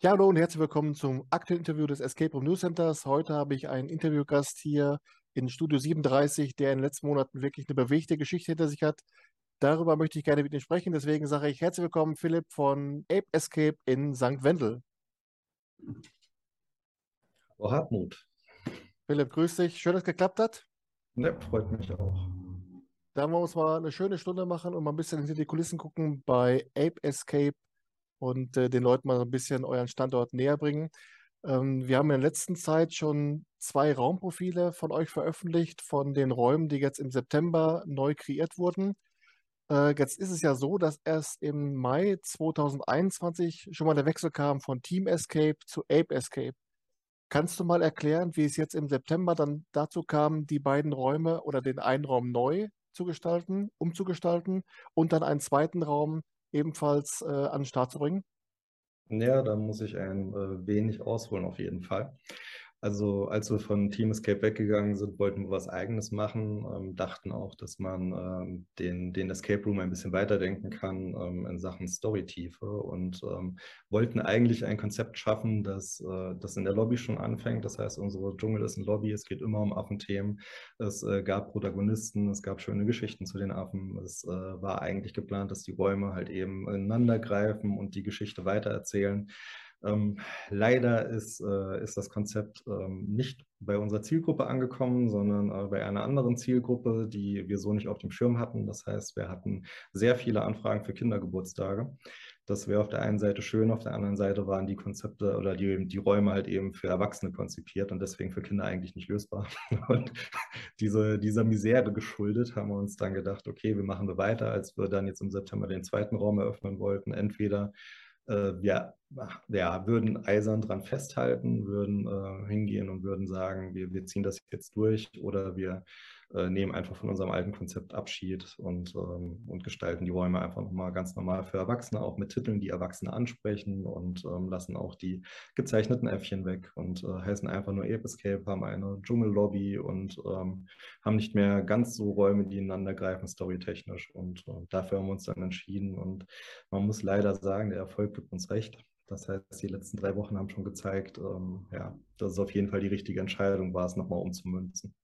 Ja, hallo und herzlich willkommen zum aktuellen Interview des Escape Room News Centers. Heute habe ich einen Interviewgast hier in Studio 37, der in den letzten Monaten wirklich eine bewegte Geschichte hinter sich hat. Darüber möchte ich gerne mit Ihnen sprechen. Deswegen sage ich herzlich willkommen, Philipp von Ape Escape in St. Wendel. Oh, Hartmut. Philipp, grüß dich. Schön, dass es geklappt hat. Ja, freut mich auch. Da wollen wir uns mal eine schöne Stunde machen und mal ein bisschen hinter die Kulissen gucken bei Ape Escape und äh, den Leuten mal ein bisschen euren Standort näher bringen. Ähm, wir haben in der letzten Zeit schon zwei Raumprofile von euch veröffentlicht, von den Räumen, die jetzt im September neu kreiert wurden. Äh, jetzt ist es ja so, dass erst im Mai 2021 schon mal der Wechsel kam von Team Escape zu Ape Escape. Kannst du mal erklären, wie es jetzt im September dann dazu kam, die beiden Räume oder den einen Raum neu zu gestalten, umzugestalten und dann einen zweiten Raum ebenfalls äh, an den Start zu bringen? Ja, da muss ich ein äh, wenig ausholen auf jeden Fall. Also als wir von Team Escape weggegangen sind, wollten wir was Eigenes machen, ähm, dachten auch, dass man ähm, den, den Escape Room ein bisschen weiterdenken kann ähm, in Sachen Storytiefe und ähm, wollten eigentlich ein Konzept schaffen, das, äh, das in der Lobby schon anfängt. Das heißt, unsere Dschungel ist ein Lobby, es geht immer um Affenthemen, es äh, gab Protagonisten, es gab schöne Geschichten zu den Affen. Es äh, war eigentlich geplant, dass die Räume halt eben ineinander greifen und die Geschichte weitererzählen. Ähm, leider ist, äh, ist das Konzept ähm, nicht bei unserer Zielgruppe angekommen, sondern äh, bei einer anderen Zielgruppe, die wir so nicht auf dem Schirm hatten. Das heißt, wir hatten sehr viele Anfragen für Kindergeburtstage. Das wäre auf der einen Seite schön, auf der anderen Seite waren die Konzepte oder die, die Räume halt eben für Erwachsene konzipiert und deswegen für Kinder eigentlich nicht lösbar. Und diese, dieser Misere geschuldet haben wir uns dann gedacht, okay, wir machen wir weiter, als wir dann jetzt im September den zweiten Raum eröffnen wollten. Entweder wir ja, würden eisern dran festhalten, würden äh, hingehen und würden sagen, wir, wir ziehen das jetzt durch oder wir äh, nehmen einfach von unserem alten Konzept Abschied und, ähm, und gestalten die Räume einfach nochmal ganz normal für Erwachsene, auch mit Titeln, die Erwachsene ansprechen und ähm, lassen auch die gezeichneten Äffchen weg und äh, heißen einfach nur Ape Escape, haben eine Dschungellobby und ähm, haben nicht mehr ganz so Räume, die ineinander greifen, storytechnisch. Und äh, dafür haben wir uns dann entschieden. Und man muss leider sagen, der Erfolg gibt uns recht. Das heißt, die letzten drei Wochen haben schon gezeigt, ähm, ja, dass es auf jeden Fall die richtige Entscheidung war, es nochmal umzumünzen.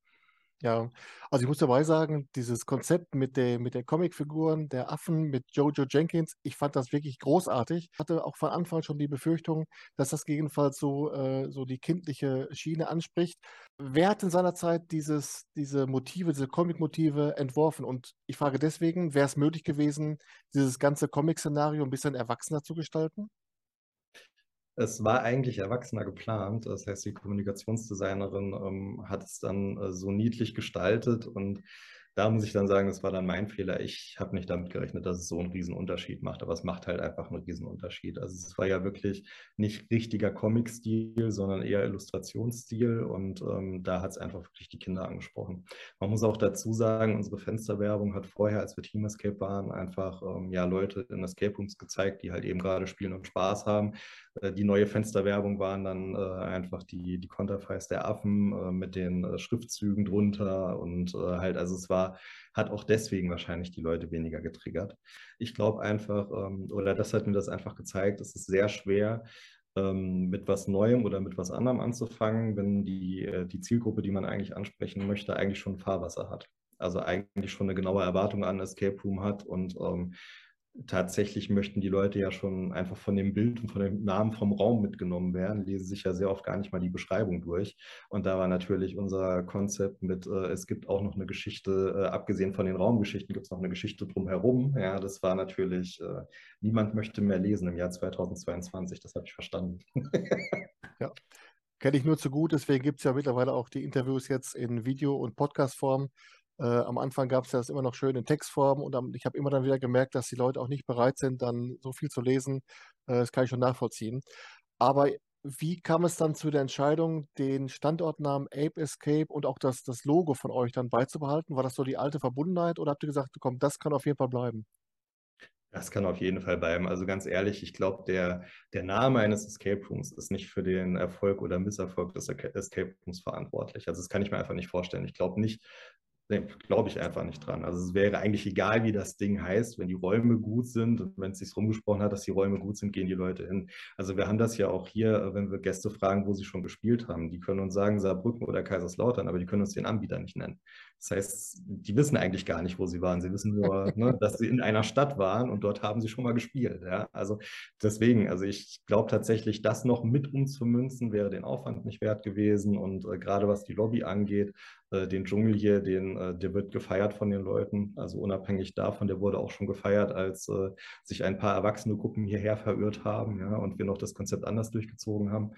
Ja, also ich muss dabei sagen, dieses Konzept mit der, mit der Comicfiguren, der Affen, mit Jojo Jenkins, ich fand das wirklich großartig. Hatte auch von Anfang schon die Befürchtung, dass das gegebenenfalls so, äh, so die kindliche Schiene anspricht. Wer hat in seiner Zeit dieses, diese Motive, diese Comic-Motive entworfen? Und ich frage deswegen, wäre es möglich gewesen, dieses ganze Comic-Szenario ein bisschen erwachsener zu gestalten? Es war eigentlich erwachsener geplant. Das heißt, die Kommunikationsdesignerin ähm, hat es dann äh, so niedlich gestaltet und da muss ich dann sagen, das war dann mein Fehler. Ich habe nicht damit gerechnet, dass es so einen riesen Unterschied macht, aber es macht halt einfach einen riesen Unterschied. Also es war ja wirklich nicht richtiger Comic-Stil, sondern eher Illustrationsstil und ähm, da hat es einfach wirklich die Kinder angesprochen. Man muss auch dazu sagen, unsere Fensterwerbung hat vorher, als wir Team Escape waren, einfach ähm, ja Leute in Escape Rooms gezeigt, die halt eben gerade spielen und Spaß haben. Äh, die neue Fensterwerbung waren dann äh, einfach die, die Konterfeis der Affen äh, mit den Schriftzügen drunter und halt, also es war hat auch deswegen wahrscheinlich die Leute weniger getriggert. Ich glaube einfach, ähm, oder das hat mir das einfach gezeigt, es ist sehr schwer, ähm, mit was Neuem oder mit was anderem anzufangen, wenn die, die Zielgruppe, die man eigentlich ansprechen möchte, eigentlich schon Fahrwasser hat. Also eigentlich schon eine genaue Erwartung an Escape Room hat und ähm, tatsächlich möchten die Leute ja schon einfach von dem Bild und von dem Namen vom Raum mitgenommen werden, lesen sich ja sehr oft gar nicht mal die Beschreibung durch. Und da war natürlich unser Konzept mit, äh, es gibt auch noch eine Geschichte, äh, abgesehen von den Raumgeschichten, gibt es noch eine Geschichte drumherum. Ja, das war natürlich, äh, niemand möchte mehr lesen im Jahr 2022, das habe ich verstanden. ja. Kenne ich nur zu gut, deswegen gibt es ja mittlerweile auch die Interviews jetzt in Video- und Podcast-Form. Äh, am Anfang gab es das immer noch schön in Textform und am, ich habe immer dann wieder gemerkt, dass die Leute auch nicht bereit sind, dann so viel zu lesen. Äh, das kann ich schon nachvollziehen. Aber wie kam es dann zu der Entscheidung, den Standortnamen Ape Escape und auch das, das Logo von euch dann beizubehalten? War das so die alte Verbundenheit oder habt ihr gesagt, komm, das kann auf jeden Fall bleiben? Das kann auf jeden Fall bleiben. Also ganz ehrlich, ich glaube, der, der Name eines Escape Rooms ist nicht für den Erfolg oder Misserfolg des Escape Rooms verantwortlich. Also das kann ich mir einfach nicht vorstellen. Ich glaube nicht, glaube ich einfach nicht dran. Also es wäre eigentlich egal, wie das Ding heißt, wenn die Räume gut sind und wenn es sich rumgesprochen hat, dass die Räume gut sind, gehen die Leute hin. Also wir haben das ja auch hier, wenn wir Gäste fragen, wo sie schon gespielt haben. Die können uns sagen Saarbrücken oder Kaiserslautern, aber die können uns den Anbieter nicht nennen. Das heißt, die wissen eigentlich gar nicht, wo sie waren. Sie wissen nur, ne, dass sie in einer Stadt waren und dort haben sie schon mal gespielt. Ja? Also deswegen, also ich glaube tatsächlich, das noch mit umzumünzen, wäre den Aufwand nicht wert gewesen. Und äh, gerade was die Lobby angeht, äh, den Dschungel hier, den, äh, der wird gefeiert von den Leuten. Also unabhängig davon, der wurde auch schon gefeiert, als äh, sich ein paar erwachsene Gruppen hierher verirrt haben ja, und wir noch das Konzept anders durchgezogen haben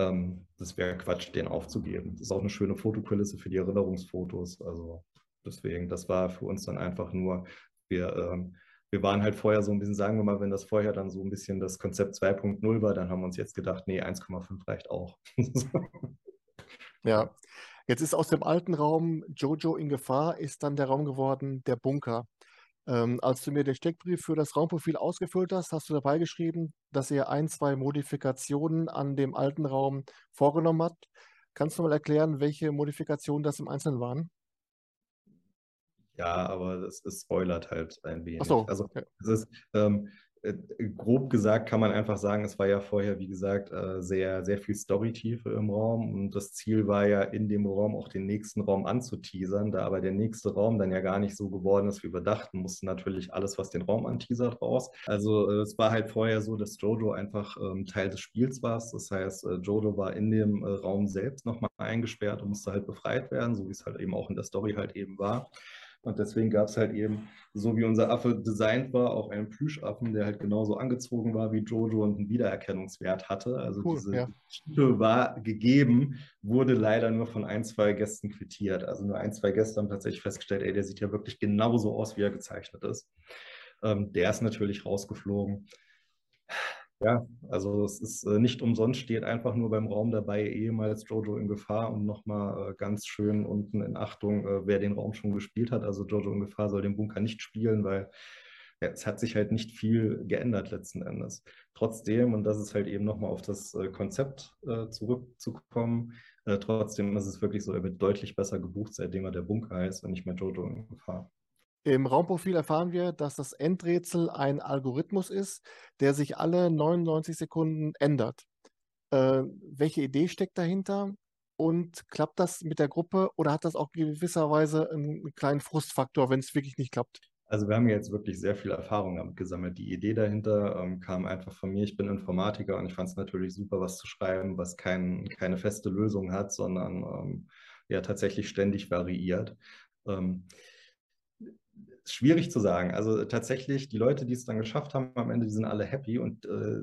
ähm, das wäre Quatsch, den aufzugeben. Das ist auch eine schöne Fotokulisse für die Erinnerungsfotos. Also deswegen, das war für uns dann einfach nur, wir, ähm, wir waren halt vorher so ein bisschen, sagen wir mal, wenn das vorher dann so ein bisschen das Konzept 2.0 war, dann haben wir uns jetzt gedacht, nee, 1,5 reicht auch. ja, jetzt ist aus dem alten Raum Jojo in Gefahr, ist dann der Raum geworden, der Bunker. Ähm, als du mir den Steckbrief für das Raumprofil ausgefüllt hast, hast du dabei geschrieben, dass ihr ein, zwei Modifikationen an dem alten Raum vorgenommen habt. Kannst du mal erklären, welche Modifikationen das im Einzelnen waren? Ja, aber es, es spoilert halt ein wenig. Ach so. Also ja. es ist, ähm, äh, grob gesagt kann man einfach sagen, es war ja vorher, wie gesagt, äh, sehr, sehr viel Storytiefe im Raum und das Ziel war ja, in dem Raum auch den nächsten Raum anzuteasern. Da aber der nächste Raum dann ja gar nicht so geworden ist, wie wir dachten, musste natürlich alles, was den Raum anteasert, raus. Also äh, es war halt vorher so, dass Jojo einfach ähm, Teil des Spiels war. Das heißt, Jojo war in dem Raum selbst nochmal eingesperrt und musste halt befreit werden, so wie es halt eben auch in der Story halt eben war. Und deswegen gab es halt eben, so wie unser Affe designt war, auch einen Plüschaffen, der halt genauso angezogen war wie Jojo und einen Wiedererkennungswert hatte. Also cool, diese ja. Stimme war gegeben, wurde leider nur von ein, zwei Gästen quittiert. Also nur ein, zwei Gäste haben tatsächlich festgestellt, ey, der sieht ja wirklich genauso aus, wie er gezeichnet ist. Ähm, der ist natürlich rausgeflogen. Ja, also es ist äh, nicht umsonst, steht einfach nur beim Raum dabei, ehemals Jojo in Gefahr und nochmal äh, ganz schön unten in Achtung, äh, wer den Raum schon gespielt hat. Also Jojo in Gefahr soll den Bunker nicht spielen, weil es hat sich halt nicht viel geändert letzten Endes. Trotzdem, und das ist halt eben nochmal auf das Konzept zurückzukommen, trotzdem ist es wirklich so, er wird deutlich besser gebucht, seitdem er der Bunker heißt und nicht mehr Jojo in Gefahr. Im Raumprofil erfahren wir, dass das Endrätsel ein Algorithmus ist, der sich alle 99 Sekunden ändert. Äh, welche Idee steckt dahinter? Und klappt das mit der Gruppe oder hat das auch gewisserweise einen kleinen Frustfaktor, wenn es wirklich nicht klappt? Also wir haben jetzt wirklich sehr viel Erfahrung damit gesammelt. Die Idee dahinter ähm, kam einfach von mir. Ich bin Informatiker und ich fand es natürlich super, was zu schreiben, was kein, keine feste Lösung hat, sondern ähm, ja tatsächlich ständig variiert. Ähm, schwierig zu sagen. Also tatsächlich, die Leute, die es dann geschafft haben, am Ende, die sind alle happy und äh,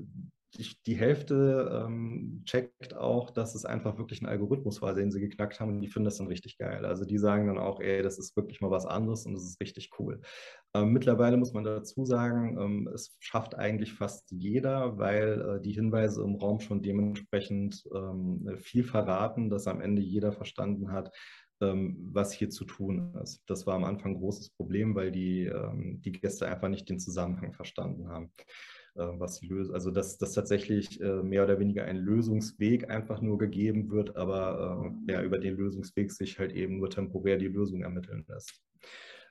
die, Hälfte ähm, checkt auch, dass es einfach wirklich ein Algorithmus war, den sie geknackt haben und die finden das dann richtig geil. Also die sagen dann auch, ey, das ist wirklich mal was anderes und das ist richtig cool. Ähm, mittlerweile muss man dazu sagen, ähm, es schafft eigentlich fast jeder, weil äh, die Hinweise im Raum schon dementsprechend ähm, viel verraten, dass am Ende jeder verstanden hat, was hier zu tun ist. Das war am Anfang ein großes Problem, weil die, ähm, die Gäste einfach nicht den Zusammenhang verstanden haben. Äh, was die Lösung, also dass, dass tatsächlich äh, mehr oder weniger ein Lösungsweg einfach nur gegeben wird, aber äh, ja, über den Lösungsweg sich halt eben nur temporär die Lösung ermitteln lässt.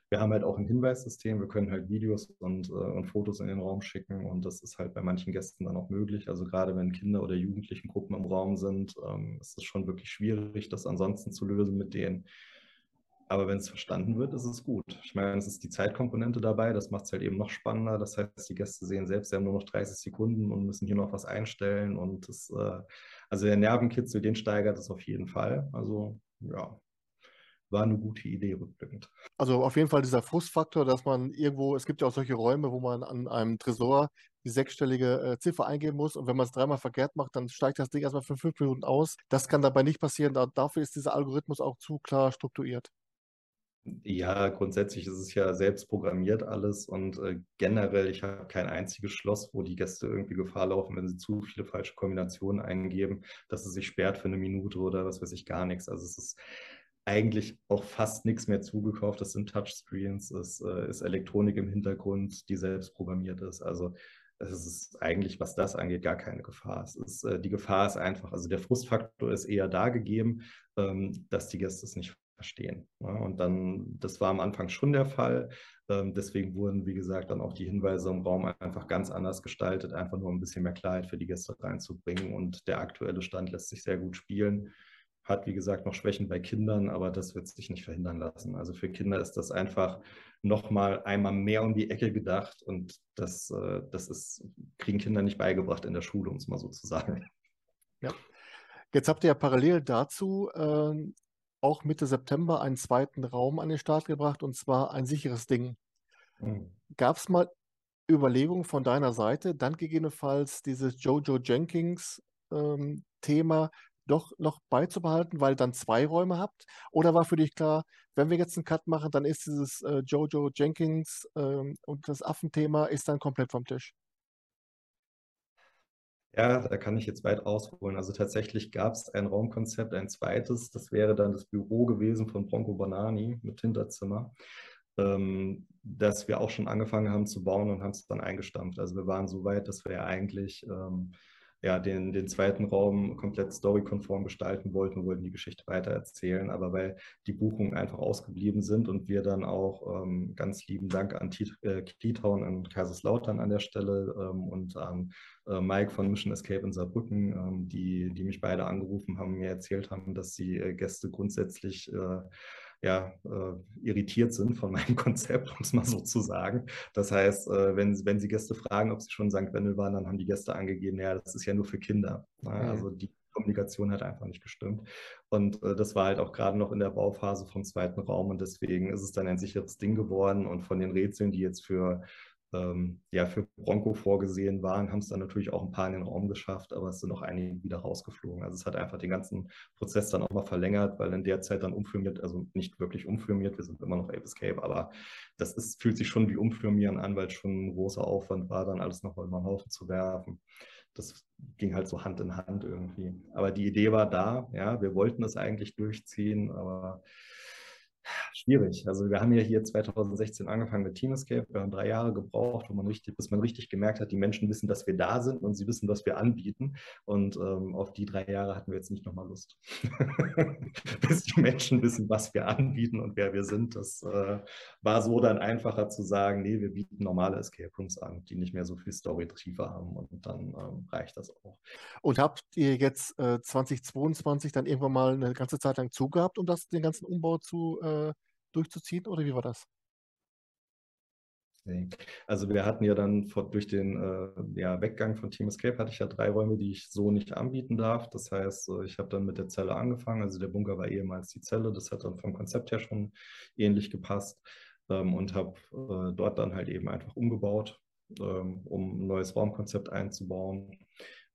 Wir haben halt auch ein Hinweissystem, wir können halt Videos und, äh, und Fotos in den Raum schicken und das ist halt bei manchen Gästen dann auch möglich. Also gerade wenn Kinder oder Jugendlichen Gruppen im Raum sind, ähm, ist es schon wirklich schwierig, das ansonsten zu lösen mit denen. Aber wenn es verstanden wird, ist es gut. Ich meine, es ist die Zeitkomponente dabei, das macht es halt eben noch spannender. Das heißt, die Gäste sehen selbst, sie haben nur noch 30 Sekunden und müssen hier noch was einstellen. Und das, äh, also der Nervenkitzel, den steigert es auf jeden Fall. Also ja, war eine gute Idee rückblickend. Also auf jeden Fall dieser Frustfaktor, dass man irgendwo, es gibt ja auch solche Räume, wo man an einem Tresor die sechsstellige äh, Ziffer eingeben muss und wenn man es dreimal verkehrt macht, dann steigt das Ding erstmal für fünf Minuten aus. Das kann dabei nicht passieren. Da, dafür ist dieser Algorithmus auch zu klar strukturiert. Ja, grundsätzlich ist es ja selbst programmiert alles und äh, generell, ich habe kein einziges Schloss, wo die Gäste irgendwie Gefahr laufen, wenn sie zu viele falsche Kombinationen eingeben, dass es sich sperrt für eine Minute oder was weiß ich gar nichts. Also es ist eigentlich auch fast nichts mehr zugekauft. Das sind Touchscreens, es äh, ist Elektronik im Hintergrund, die selbst programmiert ist. Also es ist eigentlich, was das angeht, gar keine Gefahr. Es ist, äh, die Gefahr ist einfach, also der Frustfaktor ist eher da gegeben, ähm, dass die Gäste es nicht verstehen. Ja, und dann, das war am Anfang schon der Fall. Ähm, deswegen wurden, wie gesagt, dann auch die Hinweise im Raum einfach ganz anders gestaltet, einfach nur ein bisschen mehr Klarheit für die Gäste reinzubringen. Und der aktuelle Stand lässt sich sehr gut spielen. Hat, wie gesagt, noch Schwächen bei Kindern, aber das wird sich nicht verhindern lassen. Also für Kinder ist das einfach nochmal einmal mehr um die Ecke gedacht und das, äh, das ist, kriegen Kinder nicht beigebracht in der Schule, um es mal so zu sagen. Ja. Jetzt habt ihr ja parallel dazu äh, auch Mitte September einen zweiten Raum an den Start gebracht und zwar ein sicheres Ding. Mhm. Gab es mal Überlegungen von deiner Seite, dann gegebenenfalls dieses Jojo Jenkins ähm, Thema doch noch beizubehalten, weil ihr dann zwei Räume habt? Oder war für dich klar, wenn wir jetzt einen Cut machen, dann ist dieses äh, Jojo Jenkins ähm, und das Affenthema ist dann komplett vom Tisch? Ja, da kann ich jetzt weit ausholen. Also tatsächlich gab es ein Raumkonzept, ein zweites. Das wäre dann das Büro gewesen von Bronco Banani mit Hinterzimmer, ähm, das wir auch schon angefangen haben zu bauen und haben es dann eingestampft. Also wir waren so weit, dass wir ja eigentlich ähm, ja, den, den zweiten Raum komplett storykonform gestalten wollten und wollten die Geschichte weitererzählen. Aber weil die Buchungen einfach ausgeblieben sind und wir dann auch ähm, ganz lieben Dank an äh, Keytown Kaiserslautern an der Stelle ähm, und an äh, Mike von Mission Escape in Saarbrücken, ähm, die, die mich beide angerufen haben, mir erzählt haben, dass die äh, Gäste grundsätzlich äh, ja, äh, irritiert sind von meinem Konzept, um es mal so zu sagen. Das heißt, äh, wenn, wenn Sie Gäste fragen, ob sie schon in St. Wendel waren, dann haben die Gäste angegeben, ja, das ist ja nur für Kinder. Ne? Mhm. Also die Kommunikation hat einfach nicht gestimmt. Und äh, das war halt auch gerade noch in der Bauphase vom zweiten Raum und deswegen ist es dann ein sicheres Ding geworden. Und von den Rätseln, die jetzt für ähm, ja, für Bronco vorgesehen waren, haben es dann natürlich auch ein paar in den Raum geschafft, aber es sind auch einige wieder rausgeflogen. Also es hat einfach den ganzen Prozess dann auch mal verlängert, weil in der Zeit dann umfirmiert, also nicht wirklich umfirmiert, wir sind immer noch Ape Escape, aber das ist, fühlt sich schon wie umfirmieren an, weil es schon ein großer Aufwand war, dann alles nochmal über den Haufen zu werfen. Das ging halt so Hand in Hand irgendwie. Aber die Idee war da, ja, wir wollten das eigentlich durchziehen, aber Schwierig. Also wir haben ja hier 2016 angefangen mit Team Escape. Wir haben drei Jahre gebraucht, man richtig, bis man richtig gemerkt hat, die Menschen wissen, dass wir da sind und sie wissen, was wir anbieten. Und ähm, auf die drei Jahre hatten wir jetzt nicht nochmal Lust. bis die Menschen wissen, was wir anbieten und wer wir sind. Das äh, war so dann einfacher zu sagen, nee, wir bieten normale Escape Rooms an, die nicht mehr so viel Story-Tiefe haben und dann ähm, reicht das auch. Und habt ihr jetzt äh, 2022 dann irgendwann mal eine ganze Zeit lang zugehabt, um das, den ganzen Umbau zu äh, durchzuziehen oder wie war das? Also wir hatten ja dann vor, durch den äh, ja, Weggang von Team Escape hatte ich ja drei Räume, die ich so nicht anbieten darf. Das heißt, äh, ich habe dann mit der Zelle angefangen. Also der Bunker war ehemals die Zelle. Das hat dann vom Konzept her schon ähnlich gepasst ähm, und habe äh, dort dann halt eben einfach umgebaut, ähm, um ein neues Raumkonzept einzubauen.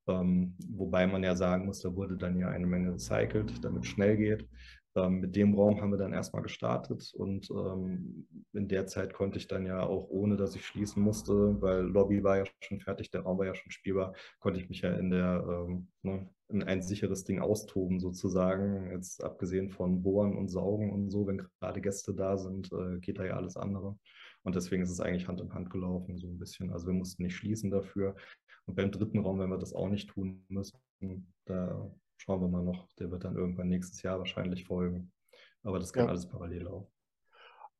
Ähm, wobei man ja sagen muss, da wurde dann ja eine Menge recycelt, damit es schnell geht. Ähm, mit dem Raum haben wir dann erstmal gestartet und ähm, in der Zeit konnte ich dann ja auch, ohne dass ich schließen musste, weil Lobby war ja schon fertig, der Raum war ja schon spielbar, konnte ich mich ja in der ähm, ne, in ein sicheres Ding austoben sozusagen. Jetzt abgesehen von Bohren und Saugen und so, wenn gerade Gäste da sind, äh, geht da ja alles andere. Und deswegen ist es eigentlich Hand in Hand gelaufen, so ein bisschen. Also wir mussten nicht schließen dafür. Und beim dritten Raum, wenn wir das auch nicht tun müssen, da schauen wir mal noch. Der wird dann irgendwann nächstes Jahr wahrscheinlich folgen. Aber das kann ja. alles parallel laufen.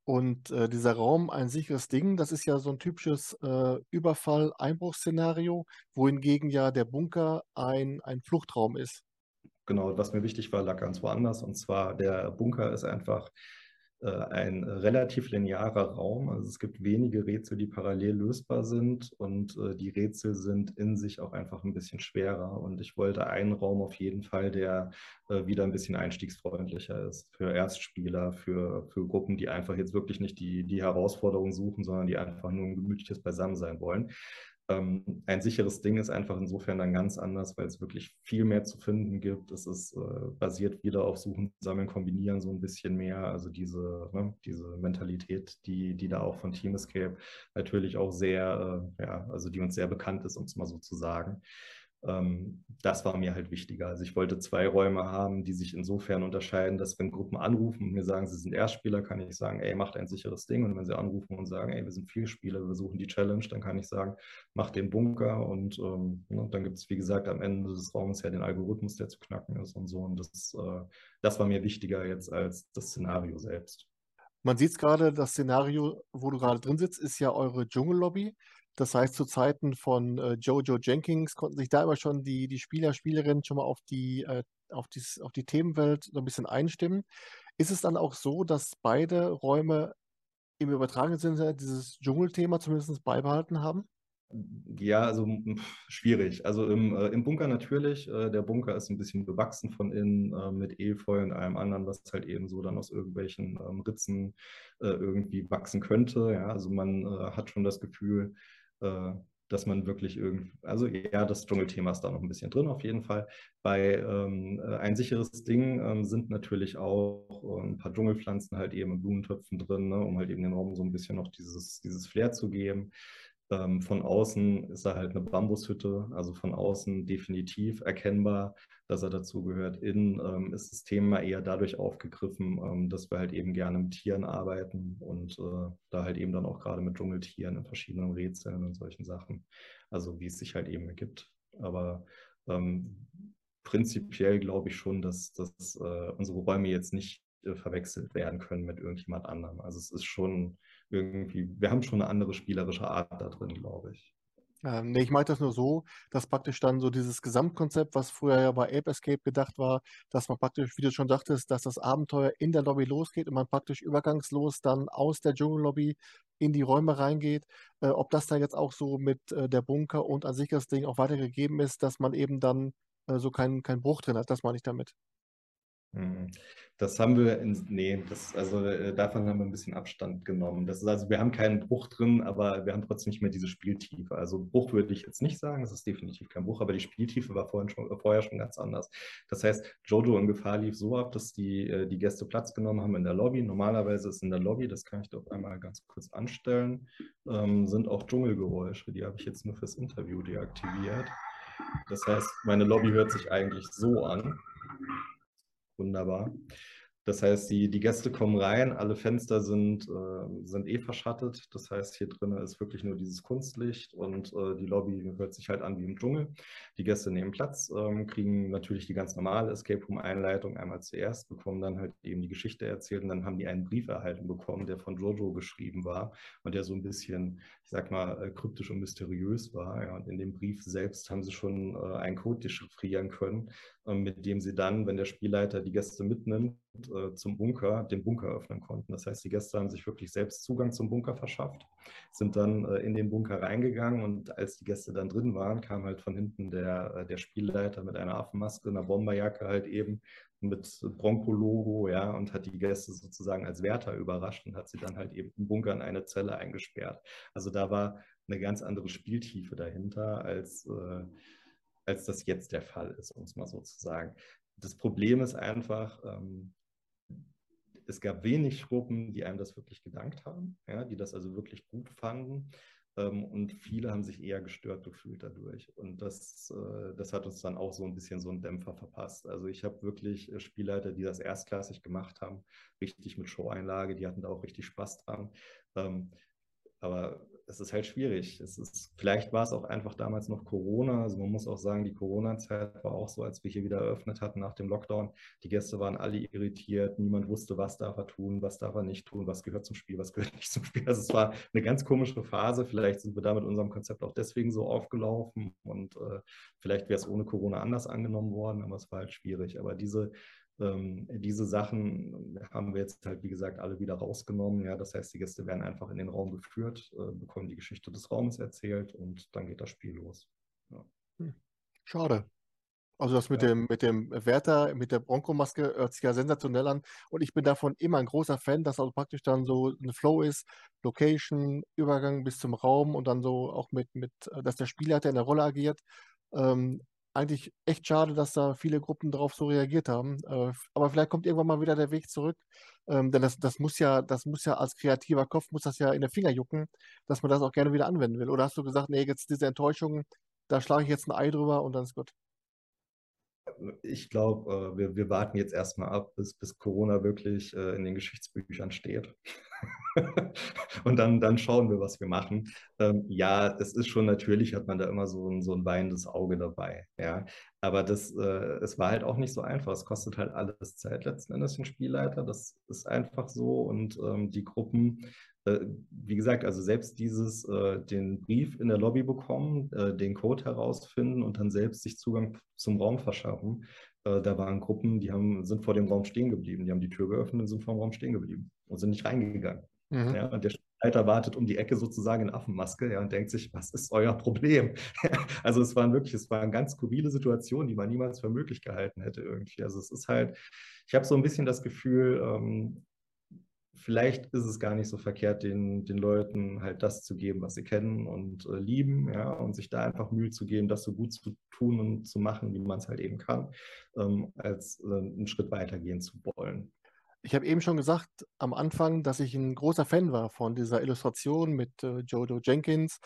Und äh, dieser Raum, ein sicheres Ding, das ist ja so ein typisches äh, Überfall-Einbruchsszenario, wohingegen ja der Bunker ein, ein Fluchtraum ist. Genau, was mir wichtig war, lag ganz woanders. Und zwar der Bunker ist einfach ein relativ linearer Raum. Also es gibt wenige Rätsel, die parallel lösbar sind und äh, die Rätsel sind in sich auch einfach ein bisschen schwerer. Und ich wollte einen Raum auf jeden Fall, der äh, wieder ein bisschen einstiegsfreundlicher ist für Erstspieler, für, für Gruppen, die einfach jetzt wirklich nicht die, die Herausforderung suchen, sondern die einfach nur ein gemütliches Beisammensein wollen. Ähm, ein sicheres Ding ist einfach insofern dann ganz anders, weil es wirklich viel mehr zu finden gibt. Es ist äh, basiert wieder auf Suchen, Sammeln, Kombinieren so ein bisschen mehr. Also diese, ne, diese Mentalität, die, die da auch von Team Escape natürlich auch sehr, äh, ja, also die uns sehr bekannt ist, um es mal so zu sagen. Ähm, das war mir halt wichtiger. Also ich wollte zwei Räume haben, die sich insofern unterscheiden, dass wenn Gruppen anrufen und mir sagen, sie sind Erstspieler, kann ich sagen, ey, macht ein sicheres Ding. Und wenn sie anrufen und sagen, ey, wir sind Vielspieler, wir suchen die Challenge, dann kann ich sagen, macht den Bunker. Und ähm, ne, dann gibt es, wie gesagt, am Ende des Raums ja den Algorithmus, der zu knacken ist und so. Und das, äh, das war mir wichtiger jetzt als das Szenario selbst. Man sieht es gerade, das Szenario, wo du gerade drin sitzt, ist ja eure Dschungellobby. Das heißt, zu Zeiten von äh, Jojo Jenkins konnten sich da immer schon die, die Spieler, Spielerinnen schon mal auf die, äh, auf, dies, auf die Themenwelt so ein bisschen einstimmen. Ist es dann auch so, dass beide Räume im übertragenen Sinne dieses Dschungelthema zumindest beibehalten haben? Ja, also schwierig. Also im, äh, im Bunker natürlich. Äh, der Bunker ist ein bisschen bewachsen von innen äh, mit Efeu und allem anderen, was halt eben so dann aus irgendwelchen ähm, Ritzen äh, irgendwie wachsen könnte. Ja, also man äh, hat schon das Gefühl, äh, dass man wirklich irgendwie, also ja, das Dschungelthema ist da noch ein bisschen drin auf jeden Fall. Bei ähm, äh, ein sicheres Ding ähm, sind natürlich auch äh, ein paar Dschungelpflanzen halt eben in Blumentöpfen drin, ne, um halt eben den Raum so ein bisschen noch dieses, dieses Flair zu geben. Ähm, von außen ist da halt eine Bambushütte, also von außen definitiv erkennbar, dass er dazugehört. Innen ähm, ist das Thema eher dadurch aufgegriffen, ähm, dass wir halt eben gerne mit Tieren arbeiten und äh, da halt eben dann auch gerade mit Dschungeltieren in verschiedenen Rätseln und solchen Sachen. Also wie es sich halt eben ergibt. Aber ähm, prinzipiell glaube ich schon, dass, dass äh, unsere Räume jetzt nicht äh, verwechselt werden können mit irgendjemand anderem. Also es ist schon irgendwie, wir haben schon eine andere spielerische Art da drin, glaube ich. Ähm, nee, ich meinte das nur so, dass praktisch dann so dieses Gesamtkonzept, was früher ja bei Ape Escape gedacht war, dass man praktisch, wie du schon sagtest, dass das Abenteuer in der Lobby losgeht und man praktisch übergangslos dann aus der Dschungellobby in die Räume reingeht. Äh, ob das da jetzt auch so mit äh, der Bunker und an sich das Ding auch weitergegeben ist, dass man eben dann äh, so keinen kein Bruch drin hat, das meine ich damit. Mhm. Das haben wir, in, nee, das, also äh, davon haben wir ein bisschen Abstand genommen. Das ist also, wir haben keinen Bruch drin, aber wir haben trotzdem nicht mehr diese Spieltiefe. Also Bruch würde ich jetzt nicht sagen, das ist definitiv kein Bruch, aber die Spieltiefe war vorhin schon, vorher schon ganz anders. Das heißt, Jojo in Gefahr lief so ab, dass die, äh, die Gäste Platz genommen haben in der Lobby. Normalerweise ist in der Lobby, das kann ich doch einmal ganz kurz anstellen, ähm, sind auch Dschungelgeräusche. Die habe ich jetzt nur fürs Interview deaktiviert. Das heißt, meine Lobby hört sich eigentlich so an. Wunderbar. Das heißt, die, die Gäste kommen rein, alle Fenster sind, äh, sind eh verschattet. Das heißt, hier drinnen ist wirklich nur dieses Kunstlicht und äh, die Lobby hört sich halt an wie im Dschungel. Die Gäste nehmen Platz, ähm, kriegen natürlich die ganz normale Escape Room-Einleitung einmal zuerst, bekommen dann halt eben die Geschichte erzählt und dann haben die einen Brief erhalten bekommen, der von Jojo geschrieben war und der so ein bisschen, ich sag mal, äh, kryptisch und mysteriös war. Ja. Und in dem Brief selbst haben sie schon äh, einen Code dechiffrieren können, mit dem sie dann, wenn der Spielleiter die Gäste mitnimmt, äh, zum Bunker, den Bunker öffnen konnten. Das heißt, die Gäste haben sich wirklich selbst Zugang zum Bunker verschafft, sind dann äh, in den Bunker reingegangen und als die Gäste dann drin waren, kam halt von hinten der, der Spielleiter mit einer Affenmaske, einer Bomberjacke halt eben mit Bronco-Logo, ja, und hat die Gäste sozusagen als Wärter überrascht und hat sie dann halt eben im Bunker in eine Zelle eingesperrt. Also da war eine ganz andere Spieltiefe dahinter als äh, als das jetzt der Fall ist, um es mal so zu sagen. Das Problem ist einfach, ähm, es gab wenig Gruppen, die einem das wirklich gedankt haben, ja, die das also wirklich gut fanden. Ähm, und viele haben sich eher gestört gefühlt dadurch. Und das, äh, das hat uns dann auch so ein bisschen so einen Dämpfer verpasst. Also ich habe wirklich äh, Spielleiter, die das erstklassig gemacht haben, richtig mit Show-Einlage, die hatten da auch richtig Spaß dran. Ähm, aber es ist halt schwierig. Es ist, vielleicht war es auch einfach damals noch Corona. Also man muss auch sagen, die Corona-Zeit war auch so, als wir hier wieder eröffnet hatten nach dem Lockdown. Die Gäste waren alle irritiert. Niemand wusste, was darf er tun, was darf er nicht tun, was gehört zum Spiel, was gehört nicht zum Spiel. Also es war eine ganz komische Phase. Vielleicht sind wir da mit unserem Konzept auch deswegen so aufgelaufen und äh, vielleicht wäre es ohne Corona anders angenommen worden, aber es war halt schwierig. Aber diese ähm, diese Sachen haben wir jetzt halt, wie gesagt, alle wieder rausgenommen. Ja, das heißt, die Gäste werden einfach in den Raum geführt, äh, bekommen die Geschichte des Raumes erzählt und dann geht das Spiel los. Ja. Hm. Schade. Also das mit ja. dem, mit dem Wärter, mit der Bronco-Maske hört sich ja sensationell an. Und ich bin davon immer ein großer Fan, dass also praktisch dann so ein Flow ist, Location, Übergang bis zum Raum und dann so auch mit, mit dass der Spielleiter in der Rolle agiert. Ähm, eigentlich echt schade, dass da viele Gruppen darauf so reagiert haben. Äh, aber vielleicht kommt irgendwann mal wieder der Weg zurück. Ähm, denn das, das muss ja, das muss ja als kreativer Kopf, muss das ja in der Finger jucken, dass man das auch gerne wieder anwenden will. Oder hast du gesagt, nee, jetzt diese Enttäuschung, da schlage ich jetzt ein Ei drüber und dann ist gut? Ich glaube, äh, wir, wir warten jetzt erstmal ab, bis, bis Corona wirklich äh, in den Geschichtsbüchern steht. und dann, dann schauen wir, was wir machen. Ähm, ja, es ist schon natürlich, hat man da immer so ein, so ein weinendes Auge dabei. Ja, aber das, äh, es war halt auch nicht so einfach. Es kostet halt alles Zeit letzten Endes den Spielleiter. Das ist einfach so. Und ähm, die Gruppen, wie gesagt, also selbst dieses, äh, den Brief in der Lobby bekommen, äh, den Code herausfinden und dann selbst sich Zugang zum Raum verschaffen. Äh, da waren Gruppen, die haben, sind vor dem Raum stehen geblieben. Die haben die Tür geöffnet und sind vor dem Raum stehen geblieben und sind nicht reingegangen. Mhm. Ja, und der Leiter wartet um die Ecke sozusagen in Affenmaske ja, und denkt sich, was ist euer Problem? also es waren wirklich, es waren ganz skurrile Situationen, die man niemals für möglich gehalten hätte irgendwie. Also es ist halt, ich habe so ein bisschen das Gefühl, ähm, vielleicht ist es gar nicht so verkehrt, den, den Leuten halt das zu geben, was sie kennen und äh, lieben, ja, und sich da einfach Mühe zu geben, das so gut zu tun und zu machen, wie man es halt eben kann, ähm, als äh, einen Schritt weitergehen zu wollen. Ich habe eben schon gesagt am Anfang, dass ich ein großer Fan war von dieser Illustration mit äh, Jojo Jenkins.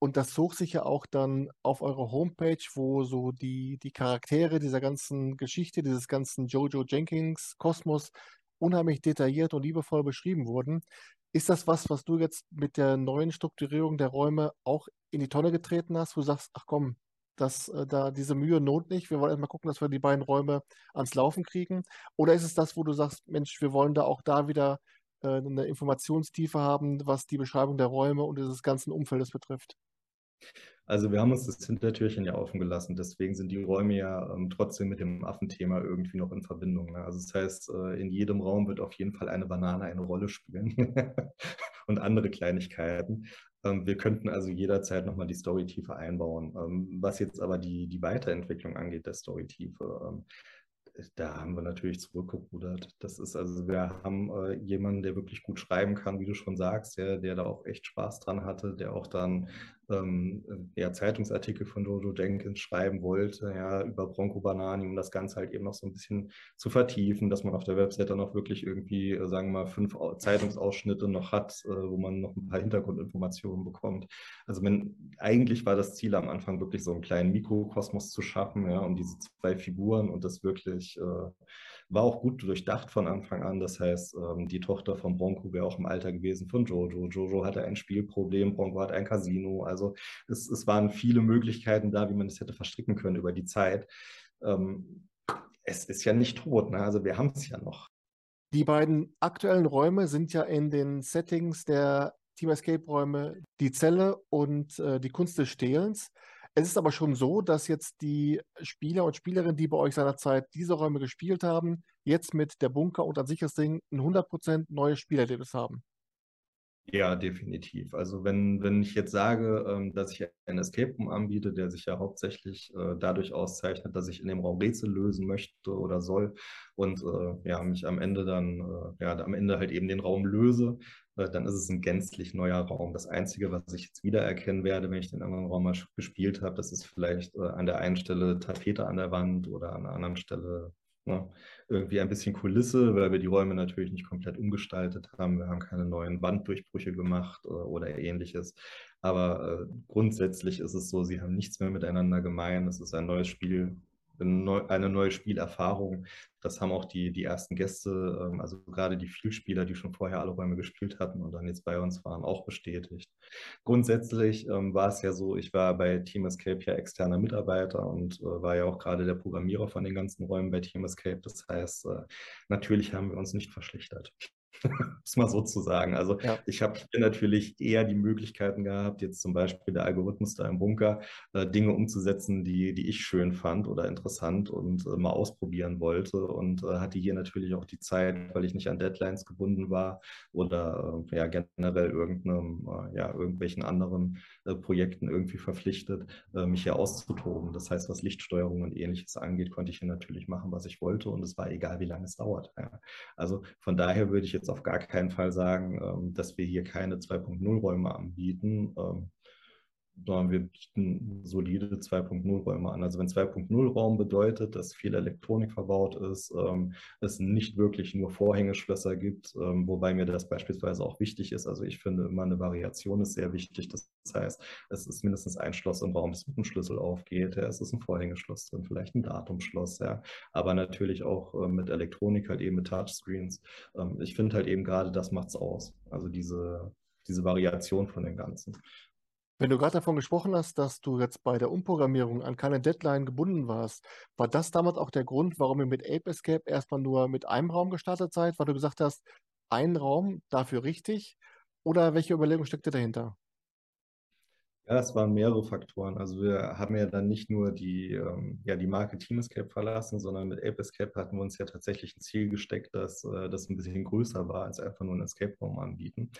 Und das zog sich ja auch dann auf eure Homepage, wo so die, die Charaktere dieser ganzen Geschichte, dieses ganzen Jojo Jenkins Kosmos unheimlich detailliert und liebevoll beschrieben wurden. Ist das was, was du jetzt mit der neuen Strukturierung der Räume auch in die Tonne getreten hast, wo du sagst, ach komm, das, äh, da diese Mühe not nicht, wir wollen erstmal gucken, dass wir die beiden Räume ans Laufen kriegen? Oder ist es das, wo du sagst, Mensch, wir wollen da auch da wieder äh, eine Informationstiefe haben, was die Beschreibung der Räume und dieses ganzen Umfeldes betrifft? Also wir haben uns das Hintertürchen ja offen gelassen, deswegen sind die Räume ja ähm, trotzdem mit dem Affenthema irgendwie noch in Verbindung. Ne? Also das heißt, äh, in jedem Raum wird auf jeden Fall eine Banane eine Rolle spielen und andere Kleinigkeiten. Ähm, wir könnten also jederzeit nochmal die Storytiefe einbauen. Ähm, was jetzt aber die, die Weiterentwicklung angeht der Storytiefe, ähm, da haben wir natürlich zurückgerudert. Das ist also, wir haben äh, jemanden, der wirklich gut schreiben kann, wie du schon sagst, der, der da auch echt Spaß dran hatte, der auch dann ähm, ja, Zeitungsartikel von Jojo Jenkins schreiben wollte, ja, über Bronco Banani, um das Ganze halt eben noch so ein bisschen zu vertiefen, dass man auf der Webseite dann auch wirklich irgendwie, äh, sagen wir mal, fünf Zeitungsausschnitte noch hat, äh, wo man noch ein paar Hintergrundinformationen bekommt. Also wenn, eigentlich war das Ziel am Anfang wirklich so einen kleinen Mikrokosmos zu schaffen, ja, um diese zwei Figuren und das wirklich äh, war auch gut durchdacht von Anfang an. Das heißt, ähm, die Tochter von Bronco wäre auch im Alter gewesen von Jojo. Jojo hatte ein Spielproblem, Bronco hat ein Casino. Also es, es waren viele Möglichkeiten da, wie man das hätte verstricken können über die Zeit. Ähm, es ist ja nicht tot, ne? also wir haben es ja noch. Die beiden aktuellen Räume sind ja in den Settings der Team Escape Räume die Zelle und äh, die Kunst des Stehlens. Es ist aber schon so, dass jetzt die Spieler und Spielerinnen, die bei euch seinerzeit diese Räume gespielt haben, jetzt mit der Bunker und an sich das Ding ein 100% neues Spielerlebnis haben. Ja, definitiv. Also wenn, wenn ich jetzt sage, ähm, dass ich einen Escape Room anbiete, der sich ja hauptsächlich äh, dadurch auszeichnet, dass ich in dem Raum Rätsel lösen möchte oder soll und äh, ja, mich am Ende dann, äh, ja, am Ende halt eben den Raum löse, dann ist es ein gänzlich neuer Raum. Das Einzige, was ich jetzt wiedererkennen werde, wenn ich den anderen Raum mal gespielt habe, das ist vielleicht an der einen Stelle Tapete an der Wand oder an der anderen Stelle ne, irgendwie ein bisschen Kulisse, weil wir die Räume natürlich nicht komplett umgestaltet haben. Wir haben keine neuen Wanddurchbrüche gemacht äh, oder ähnliches. Aber äh, grundsätzlich ist es so, sie haben nichts mehr miteinander gemein. Es ist ein neues Spiel eine neue Spielerfahrung. Das haben auch die, die ersten Gäste, ähm, also gerade die Vielspieler, die schon vorher alle Räume gespielt hatten und dann jetzt bei uns waren, auch bestätigt. Grundsätzlich ähm, war es ja so, ich war bei Team Escape ja externer Mitarbeiter und äh, war ja auch gerade der Programmierer von den ganzen Räumen bei Team Escape. Das heißt, äh, natürlich haben wir uns nicht verschlechtert. muss man so zu sagen. Also ja. ich habe hier natürlich eher die Möglichkeiten gehabt, jetzt zum Beispiel der Algorithmus da im Bunker, äh, Dinge umzusetzen, die, die ich schön fand oder interessant und äh, mal ausprobieren wollte und äh, hatte hier natürlich auch die Zeit, weil ich nicht an Deadlines gebunden war oder äh, ja generell irgendeinem, äh, ja, irgendwelchen anderen Projekten irgendwie verpflichtet, mich hier auszutoben. Das heißt, was Lichtsteuerung und ähnliches angeht, konnte ich hier natürlich machen, was ich wollte und es war egal, wie lange es dauert. Also von daher würde ich jetzt auf gar keinen Fall sagen, ähm, dass wir hier keine 2.0-Räume anbieten. Sondern wir bieten solide 2.0 Räume an. Also wenn 2.0 Raum bedeutet, dass viel Elektronik verbaut ist, ähm, es nicht wirklich nur Vorhängeschlösser gibt, ähm, wobei mir das beispielsweise auch wichtig ist. Also ich finde immer eine Variation ist sehr wichtig. Das heißt, es ist mindestens ein Schloss im Raum, das mit einem Schlüssel aufgeht. Ja, es ist ein Vorhängeschloss drin, vielleicht ein Datumschloss, ja. Aber natürlich auch äh, mit Elektronik, halt eben mit Touchscreens. Ähm, ich finde halt eben gerade, das macht es aus. Also diese, diese Variation von dem Ganzen. Wenn du gerade davon gesprochen hast, dass du jetzt bei der Umprogrammierung an keine Deadline gebunden warst, war das damals auch der Grund, warum ihr mit Ape Escape erstmal nur mit einem Raum gestartet seid, weil du gesagt hast, ein Raum dafür richtig? Oder welche Überlegung steckte dahinter? Ja, es waren mehrere Faktoren. Also wir haben ja dann nicht nur die, ähm, ja, die Marke Team Escape verlassen, sondern mit Ape Escape hatten wir uns ja tatsächlich ein Ziel gesteckt, dass äh, das ein bisschen größer war, als einfach nur ein Escape Room anbieten.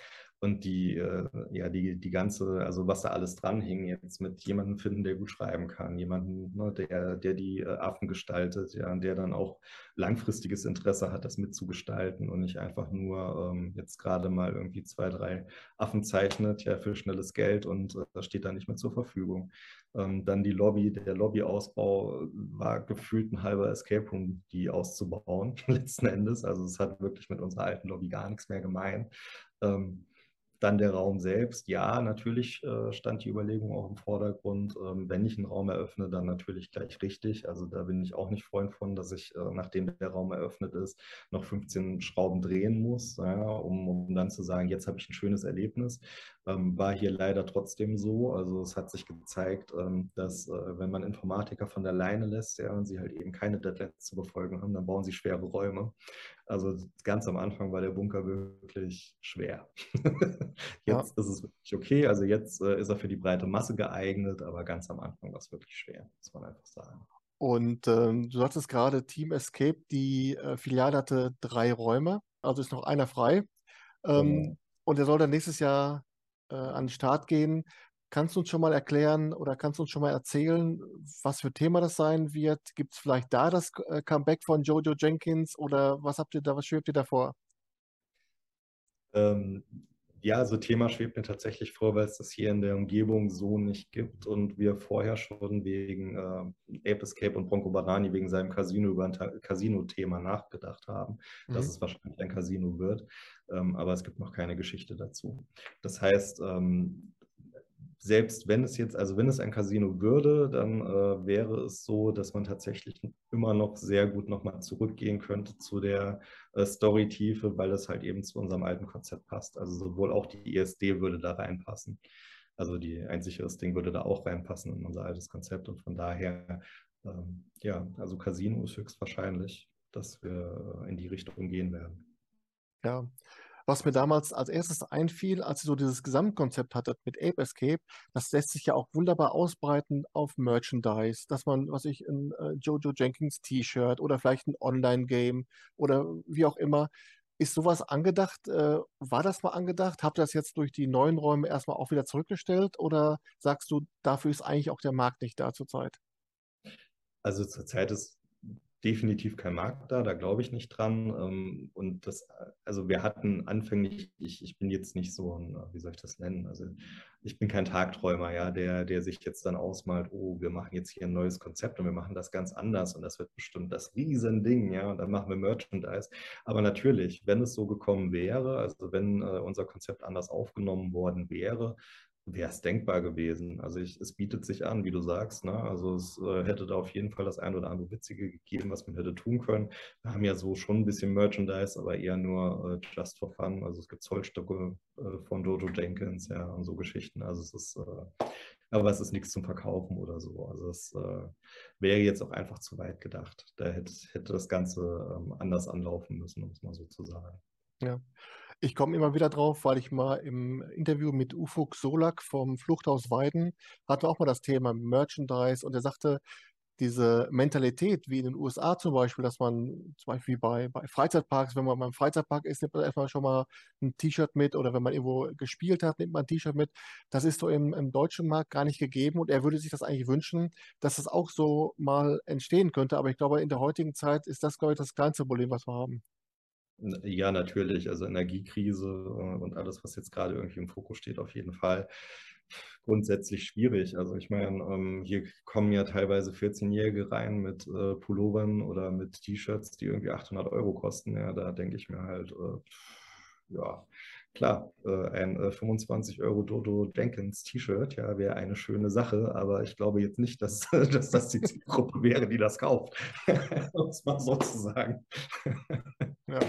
Und die, äh, ja, die, die ganze, also was da alles dran hing, jetzt mit jemandem finden, der gut schreiben kann, jemanden, ne, der, der die äh, Affen gestaltet, ja, der dann auch langfristiges Interesse hat, das mitzugestalten und nicht einfach nur ähm, jetzt gerade mal irgendwie zwei, drei Affen zeichnet, ja, für schnelles Geld und äh, das steht dann nicht mehr zur Verfügung. Ähm, dann die Lobby, der Lobbyausbau war gefühlt ein halber Escape Room, die auszubauen, letzten Endes. Also es hat wirklich mit unserer alten Lobby gar nichts mehr gemeint. Ähm, dann der Raum selbst. Ja, natürlich äh, stand die Überlegung auch im Vordergrund. Ähm, wenn ich einen Raum eröffne, dann natürlich gleich richtig. Also da bin ich auch nicht Freund von, dass ich, äh, nachdem der Raum eröffnet ist, noch 15 Schrauben drehen muss, ja, um, um dann zu sagen, jetzt habe ich ein schönes Erlebnis. Ähm, war hier leider trotzdem so. Also es hat sich gezeigt, ähm, dass äh, wenn man Informatiker von der Leine lässt ja, und sie halt eben keine Deadlines zu befolgen haben, dann bauen sie schwere Räume. Also ganz am Anfang war der Bunker wirklich schwer. jetzt ja. ist es wirklich okay. Also jetzt äh, ist er für die breite Masse geeignet, aber ganz am Anfang war es wirklich schwer, muss man einfach sagen. Und ähm, du sagtest gerade, Team Escape, die äh, Filiale hatte drei Räume, also ist noch einer frei. Ähm, genau. Und der soll dann nächstes Jahr äh, an den Start gehen. Kannst du uns schon mal erklären oder kannst du uns schon mal erzählen, was für Thema das sein wird? Gibt es vielleicht da das äh, Comeback von Jojo Jenkins oder was habt ihr da, was schwebt ihr da vor? Ähm, ja, also Thema schwebt mir tatsächlich vor, weil es das hier in der Umgebung so nicht gibt und wir vorher schon wegen äh, Ape Escape und Bronco Banani wegen seinem Casino über ein Casino-Thema nachgedacht haben, mhm. dass es wahrscheinlich ein Casino wird. Ähm, aber es gibt noch keine Geschichte dazu. Das heißt, ähm, selbst wenn es jetzt, also wenn es ein Casino würde, dann äh, wäre es so, dass man tatsächlich immer noch sehr gut nochmal zurückgehen könnte zu der äh, Story-Tiefe, weil es halt eben zu unserem alten Konzept passt. Also sowohl auch die ESD würde da reinpassen. Also die ein sicheres Ding würde da auch reinpassen in unser altes Konzept. Und von daher, ähm, ja, also Casino ist höchstwahrscheinlich, dass wir in die Richtung gehen werden. Ja, was mir damals als erstes einfiel, als ihr so dieses Gesamtkonzept hattet mit Ape Escape, das lässt sich ja auch wunderbar ausbreiten auf Merchandise, dass man, was ich, ein äh, Jojo Jenkins T-Shirt oder vielleicht ein Online-Game oder wie auch immer. Ist sowas angedacht? Äh, war das mal angedacht? Habt ihr das jetzt durch die neuen Räume erstmal auch wieder zurückgestellt oder sagst du, dafür ist eigentlich auch der Markt nicht da zurzeit? Also zurzeit ist definitiv kein Markt da, da glaube ich nicht dran. Ähm, und das, also wir hatten anfänglich, ich, ich bin jetzt nicht so ein, wie soll ich das nennen? Also ich bin kein Tagträumer, ja, der, der sich jetzt dann ausmalt, oh, wir machen jetzt hier ein neues Konzept und wir machen das ganz anders und das wird bestimmt das Riesending, ja, und dann machen wir Merchandise. Aber natürlich, wenn es so gekommen wäre, also wenn äh, unser Konzept anders aufgenommen worden wäre, wäre es denkbar gewesen. Also ich, es bietet sich an, wie du sagst. Ne? Also es äh, hätte da auf jeden Fall das ein oder andere Witzige gegeben, was man hätte tun können. Wir haben ja so schon ein bisschen Merchandise, aber eher nur äh, just for fun. Also es gibt Zollstücke äh, von Dojo Jenkins, ja, und so Geschichten. Also es ist, äh, aber es ist nichts zum Verkaufen oder so. Also es äh, wäre jetzt auch einfach zu weit gedacht. Da hätte, hätte das Ganze ähm, anders anlaufen müssen, um es mal so zu sagen. Ja. Ich komme immer wieder drauf, weil ich mal im Interview mit Ufuk Solak vom Fluchthaus Weiden hatte auch mal das Thema Merchandise und er sagte, diese Mentalität, wie in den USA zum Beispiel, dass man zum Beispiel bei, bei Freizeitparks, wenn man beim Freizeitpark ist, nimmt man erstmal schon mal ein T-Shirt mit oder wenn man irgendwo gespielt hat, nimmt man ein T-Shirt mit. Das ist so im, im deutschen Markt gar nicht gegeben und er würde sich das eigentlich wünschen, dass das auch so mal entstehen könnte. Aber ich glaube, in der heutigen Zeit ist das, glaube ich, das kleinste Problem, was wir haben. Ja, natürlich. Also Energiekrise äh, und alles, was jetzt gerade irgendwie im Fokus steht, auf jeden Fall. grundsätzlich schwierig. Also ich meine, ähm, hier kommen ja teilweise 14-Jährige rein mit äh, Pullovern oder mit T-Shirts, die irgendwie 800 Euro kosten. Ja, da denke ich mir halt, äh, ja, klar, äh, ein äh, 25 Euro Dodo Jenkins T-Shirt, ja, wäre eine schöne Sache, aber ich glaube jetzt nicht, dass, dass das die Zielgruppe wäre, die das kauft, um es mal so zu sagen. Ja.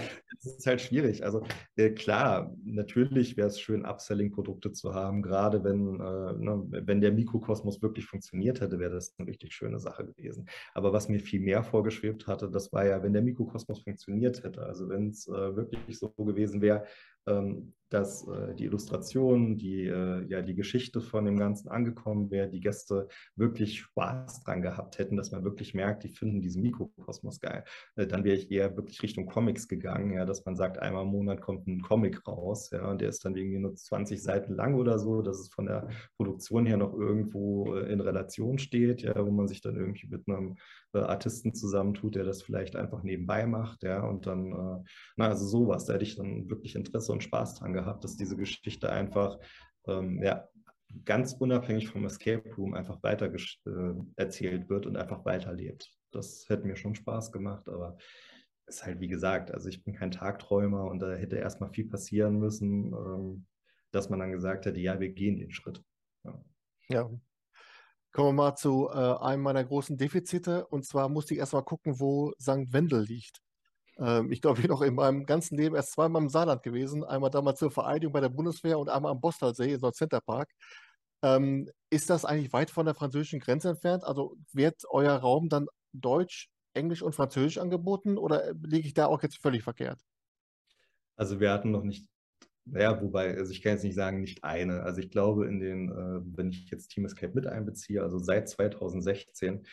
Es ist halt schwierig. Also äh, klar, natürlich wäre es schön, Upselling-Produkte zu haben, gerade wenn, äh, ne, wenn der Mikrokosmos wirklich funktioniert hätte, wäre das eine richtig schöne Sache gewesen. Aber was mir viel mehr vorgeschwebt hatte, das war ja, wenn der Mikrokosmos funktioniert hätte, also wenn es äh, wirklich so gewesen wäre, ähm, dass äh, die Illustration, die, äh, ja, die Geschichte von dem Ganzen angekommen wäre, die Gäste wirklich Spaß dran gehabt hätten, dass man wirklich merkt, die finden diesen Mikrokosmos geil. Äh, dann wäre ich eher wirklich Richtung Comics gegangen, ja, dass man sagt, einmal im Monat kommt ein Comic raus, ja, und der ist dann irgendwie nur 20 Seiten lang oder so, dass es von der Produktion her noch irgendwo äh, in Relation steht, ja, wo man sich dann irgendwie mit einem äh, Artisten zusammentut, der das vielleicht einfach nebenbei macht, ja, und dann, äh, na, also sowas, da hätte ich dann wirklich Interesse und Spaß dran gehabt, dass diese Geschichte einfach, ähm, ja, ganz unabhängig vom Escape Room einfach weiter äh, erzählt wird und einfach weiterlebt. Das hätte mir schon Spaß gemacht, aber ist halt wie gesagt, also ich bin kein Tagträumer und da hätte erstmal viel passieren müssen, ähm, dass man dann gesagt hätte, ja, wir gehen den Schritt. Ja. ja. Kommen wir mal zu äh, einem meiner großen Defizite. Und zwar musste ich erstmal gucken, wo St. Wendel liegt. Ähm, ich glaube, ich bin auch in meinem ganzen Leben erst zweimal im Saarland gewesen. Einmal damals zur Vereidigung bei der Bundeswehr und einmal am Bostalsee in so einem Centerpark. Ähm, ist das eigentlich weit von der französischen Grenze entfernt? Also wird euer Raum dann Deutsch, Englisch und Französisch angeboten oder liege ich da auch jetzt völlig verkehrt? Also wir hatten noch nicht naja, wobei, also ich kann jetzt nicht sagen, nicht eine. Also ich glaube, in den, äh, wenn ich jetzt Team Escape mit einbeziehe, also seit 2016,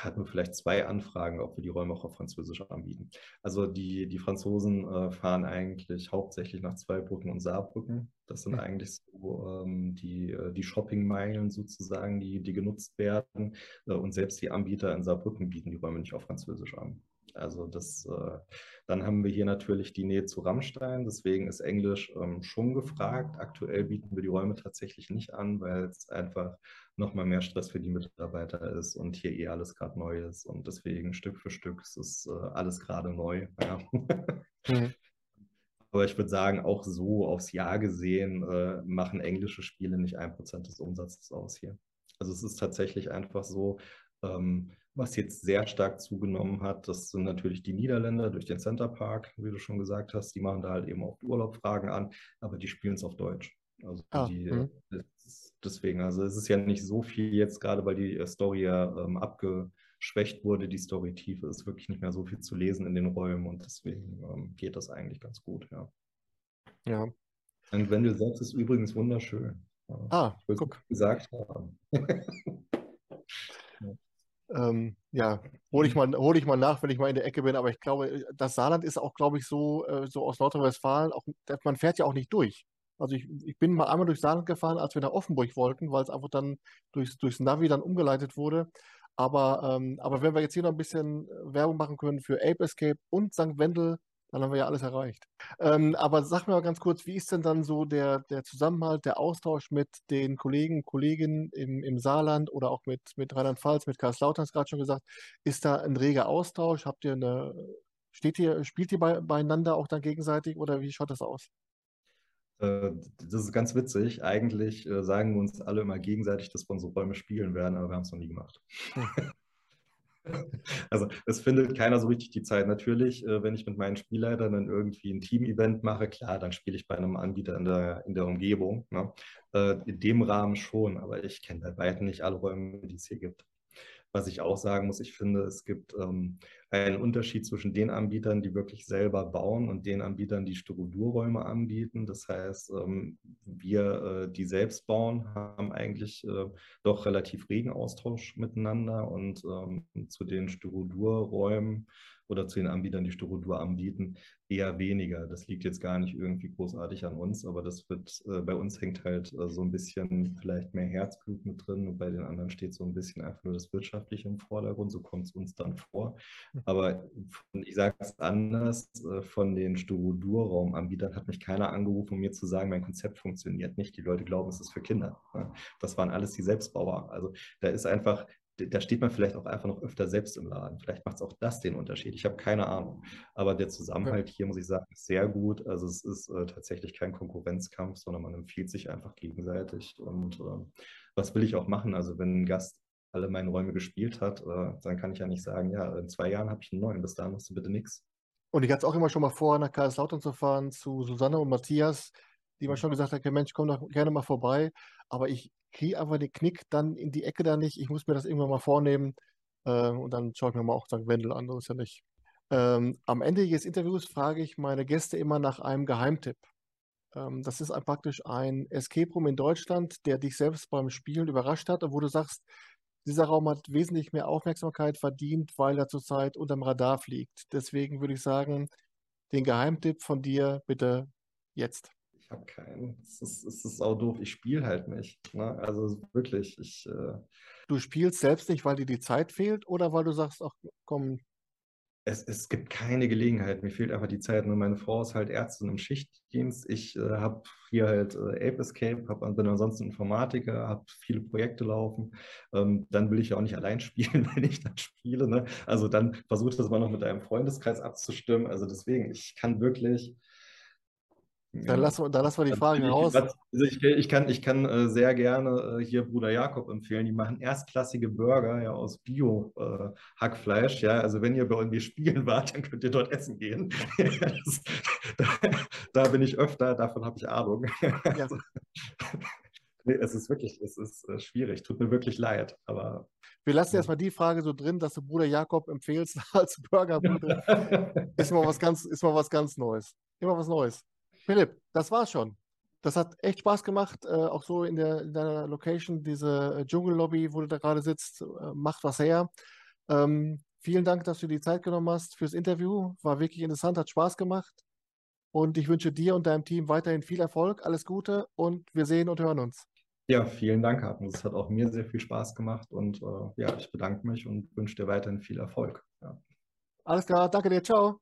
hatten wir vielleicht zwei Anfragen, ob wir die Räume auch auf Französisch anbieten. Also die, die Franzosen äh, fahren eigentlich hauptsächlich nach Zweibrücken und Saarbrücken. Das sind eigentlich so ähm, die, äh, die Shoppingmeilen sozusagen, die, die genutzt werden. Äh, und selbst die Anbieter in Saarbrücken bieten die Räume nicht auf Französisch an. Also das, äh, dann haben wir hier natürlich die Nähe zu Rammstein, deswegen ist Englisch ähm, schon gefragt. Aktuell bieten wir die Räume tatsächlich nicht an, weil es einfach nochmal mehr Stress für die Mitarbeiter ist und hier eh alles gerade neu ist und deswegen Stück für Stück ist es äh, alles gerade neu. Ja. Mhm. Aber ich würde sagen, auch so aufs Jahr gesehen äh, machen englische Spiele nicht ein Prozent des Umsatzes aus hier. Also es ist tatsächlich einfach so, ähm, was jetzt sehr stark zugenommen hat, das sind natürlich die Niederländer durch den Center Park, wie du schon gesagt hast. Die machen da halt eben auch Urlaubfragen an, aber die spielen es auf Deutsch. Also ah, die, hm. deswegen, also es ist ja nicht so viel jetzt, gerade weil die Story ja ähm, abgeschwächt wurde. Die Story-Tiefe ist wirklich nicht mehr so viel zu lesen in den Räumen und deswegen ähm, geht das eigentlich ganz gut, ja. Ja. Und Wendel selbst ist übrigens wunderschön. Ah, ich guck. gesagt haben. Ähm, ja, hole ich, mhm. mal, hol ich mal nach, wenn ich mal in der Ecke bin. Aber ich glaube, das Saarland ist auch, glaube ich, so, äh, so aus Nordrhein-Westfalen, auch, man fährt ja auch nicht durch. Also ich, ich bin mal einmal durch Saarland gefahren, als wir nach Offenburg wollten, weil es einfach dann durchs, durchs Navi dann umgeleitet wurde. Aber, ähm, aber wenn wir jetzt hier noch ein bisschen äh, Werbung machen können für Ape Escape und St. Wendel, dann haben wir ja alles erreicht. Ähm, aber sag mir mal ganz kurz, wie ist denn dann so der, der Zusammenhalt, der Austausch mit den Kollegen, Kolleginnen im, im Saarland oder auch mit, mit Rheinland-Pfalz, mit Karlslautern, hast gerade schon gesagt. Ist da ein reger Austausch? Habt ihr eine, steht ihr, spielt ihr bei, beieinander auch dann gegenseitig oder wie schaut das aus? Äh, das ist ganz witzig. Eigentlich äh, sagen wir uns alle immer gegenseitig, dass wir unsere Räume spielen werden, aber wir haben es noch nie gemacht. Also es findet keiner so richtig die Zeit. Natürlich, äh, wenn ich mit meinen Spielleitern dann irgendwie ein Team-Event mache, klar, dann spiele ich bei einem Anbieter in der, in der Umgebung. Ne? Äh, in dem Rahmen schon, aber ich kenne bei weitem nicht alle Räume, die es hier gibt. Was ich auch sagen muss, ich finde, es gibt ähm, einen Unterschied zwischen den Anbietern, die wirklich selber bauen und den Anbietern, die Strukturräume anbieten. Das heißt, ähm, wir, äh, die selbst bauen, haben eigentlich äh, doch relativ regen Austausch miteinander und ähm, zu den Strukturräumen oder zu den Anbietern, die Styrodur anbieten, eher weniger. Das liegt jetzt gar nicht irgendwie großartig an uns, aber das wird, äh, bei uns hängt halt äh, so ein bisschen vielleicht mehr Herzblut mit drin und bei den anderen steht so ein bisschen einfach nur das Wirtschaftliche im Vordergrund, so kommt es uns dann vor. Hm. Aber von, ich sage es anders, äh, von den Styrodur-Raumanbietern hat mich keiner angerufen, um mir zu sagen, mein Konzept funktioniert nicht. Die Leute glauben, es ist für Kinder. Ne? Das waren alles die Selbstbauer. Also da ist einfach da steht man vielleicht auch einfach noch öfter selbst im Laden. Vielleicht macht es auch das den Unterschied. Ich habe keine Ahnung. Aber der Zusammenhalt hier, muss ich sagen, ist sehr gut. Also es ist äh, tatsächlich kein Konkurrenzkampf, sondern man empfiehlt sich einfach gegenseitig. Und äh, was will ich auch machen? Also wenn ein Gast alle meine Räume gespielt hat, äh, dann kann ich ja nicht sagen, ja, in zwei Jahren habe ich einen neuen, bis dahin machst du bitte nichts. Und ich hatte es auch immer schon mal vor, nach Karlslautern zu fahren, zu Susanne und Matthias, die mir mhm. schon gesagt haben, Mensch, komm doch gerne mal vorbei. Aber ich kriege einfach den Knick dann in die Ecke da nicht. Ich muss mir das irgendwann mal vornehmen. Äh, und dann schaue ich mir mal auch St. Wendel an, so ist ja nicht. Ähm, am Ende des Interviews frage ich meine Gäste immer nach einem Geheimtipp. Ähm, das ist ein, praktisch ein Escape Room in Deutschland, der dich selbst beim Spielen überrascht hat und wo du sagst, dieser Raum hat wesentlich mehr Aufmerksamkeit verdient, weil er zurzeit unterm Radar fliegt. Deswegen würde ich sagen, den Geheimtipp von dir bitte jetzt habe keinen. Es ist, es ist auch doof. Ich spiele halt nicht. Ne? Also wirklich, ich. Äh, du spielst selbst nicht, weil dir die Zeit fehlt oder weil du sagst, ach komm. Es, es gibt keine Gelegenheit. Mir fehlt einfach die Zeit. Nur meine Frau ist halt Ärztin im Schichtdienst. Ich äh, habe hier halt äh, Ape Escape, hab, bin ansonsten Informatiker, habe viele Projekte laufen. Ähm, dann will ich ja auch nicht allein spielen, wenn ich dann spiele. Ne? Also dann versuche das mal noch mit einem Freundeskreis abzustimmen. Also deswegen, ich kann wirklich dann lassen wir, dann lassen wir die Fragen raus. Also ich, ich, kann, ich kann äh, sehr gerne äh, hier Bruder Jakob empfehlen. Die machen erstklassige Burger ja, aus Bio-Hackfleisch. Äh, ja, also wenn ihr bei irgendwie spielen wart, dann könnt ihr dort essen gehen. das, da, da, bin ich öfter, davon habe ich Ahnung. Ja. Nee, es ist wirklich, es ist äh, schwierig. Tut mir wirklich leid. Aber wir lassen erstmal die Frage so drin, dass du Bruder Jakob empfehlst als Burgerbude. ist mal was ganz, ist mal was ganz Neues. Immer was Neues. Philipp, das war's schon. Das hat echt Spaß gemacht, äh, auch so in, der, in deiner Location, diese äh, Dschungellobby, wo du da gerade sitzt, äh, macht was her. Ähm, vielen Dank, dass du die Zeit genommen hast fürs Interview. War wirklich interessant, hat Spaß gemacht. Und ich wünsche dir und deinem Team weiterhin viel Erfolg, alles Gute und wir sehen und hören uns. Ja, vielen Dank, Hartmut. Es hat auch mir sehr viel Spaß gemacht und äh, ja, ich bedanke mich und wünsche dir weiterhin viel Erfolg. Ja. Alles klar, danke dir, ciao.